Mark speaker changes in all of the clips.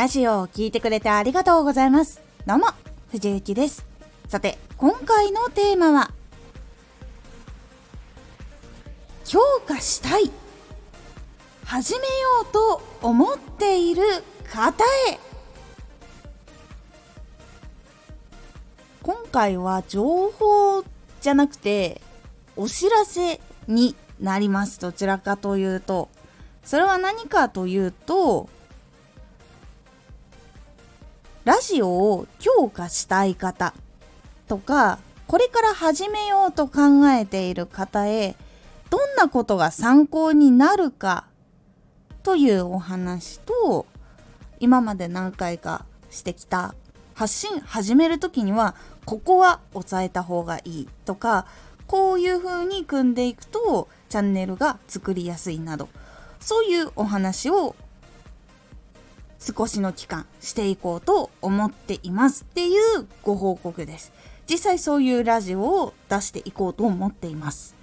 Speaker 1: ラジオを聴いてくれてありがとうございます。どうも、藤幸です。さて、今回のテーマは、強化したい、始めようと思っている方へ。今回は情報じゃなくて、お知らせになります。どちらかというと。それは何かというと、ラジオを強化したい方とか、これから始めようと考えている方へ、どんなことが参考になるかというお話と、今まで何回かしてきた発信始める時には、ここは押さえた方がいいとか、こういう風に組んでいくとチャンネルが作りやすいなど、そういうお話を少しの期間していこうと思っていますっていうご報告です。実際そういうラジオを出していこうと思っています。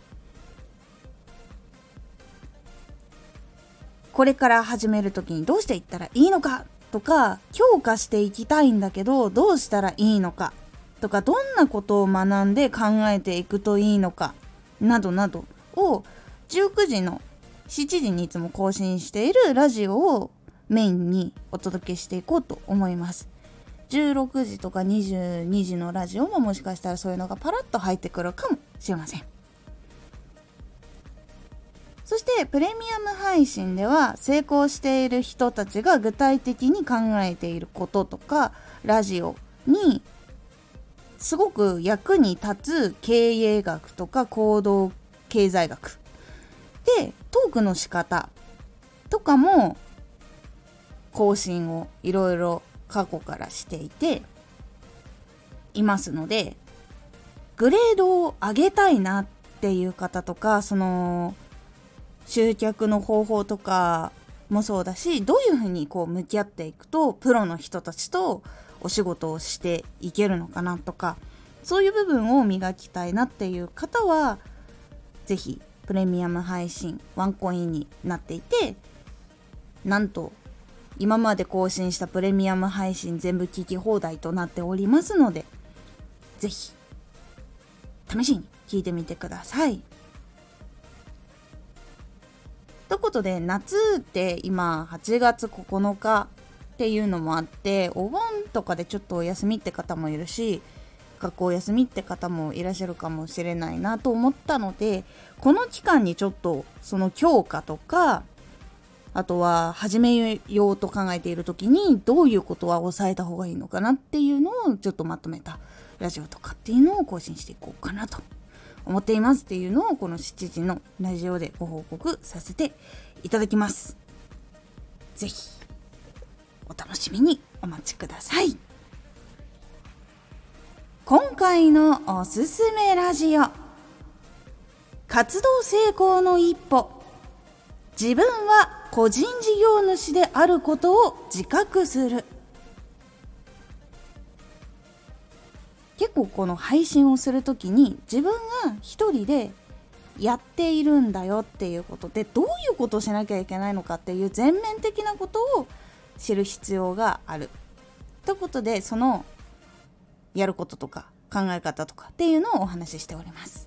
Speaker 1: これから始める時にどうしていったらいいのかとか強化していきたいんだけどどうしたらいいのかとかどんなことを学んで考えていくといいのかなどなどを19時の7時にいつも更新しているラジオをメインにお届けしていこうと思います。16時とか22時のラジオももしかしたらそういうのがパラッと入ってくるかもしれません。そしてプレミアム配信では成功している人たちが具体的に考えていることとかラジオにすごく役に立つ経営学とか行動経済学でトークの仕方とかも更新をいろいろ過去からしていていますのでグレードを上げたいなっていう方とかその集客の方法とかもそうだしどういうふうにこう向き合っていくとプロの人たちとお仕事をしていけるのかなとかそういう部分を磨きたいなっていう方は是非プレミアム配信ワンコインになっていてなんと今まで更新したプレミアム配信全部聞き放題となっておりますので、ぜひ、試しに聞いてみてください。ということで、夏って今8月9日っていうのもあって、お盆とかでちょっとお休みって方もいるし、学校休みって方もいらっしゃるかもしれないなと思ったので、この期間にちょっとその強化とか、あとは始めようと考えている時にどういうことは抑えた方がいいのかなっていうのをちょっとまとめたラジオとかっていうのを更新していこうかなと思っていますっていうのをこの7時のラジオでご報告させていただきます。ぜひお楽しみにお待ちください。今回のおすすめラジオ活動成功の一歩自分は個人事業主であることを自覚する結構この配信をする時に自分が一人でやっているんだよっていうことでどういうことをしなきゃいけないのかっていう全面的なことを知る必要がある。ということでそのやることとか考え方とかっていうのをお話ししております。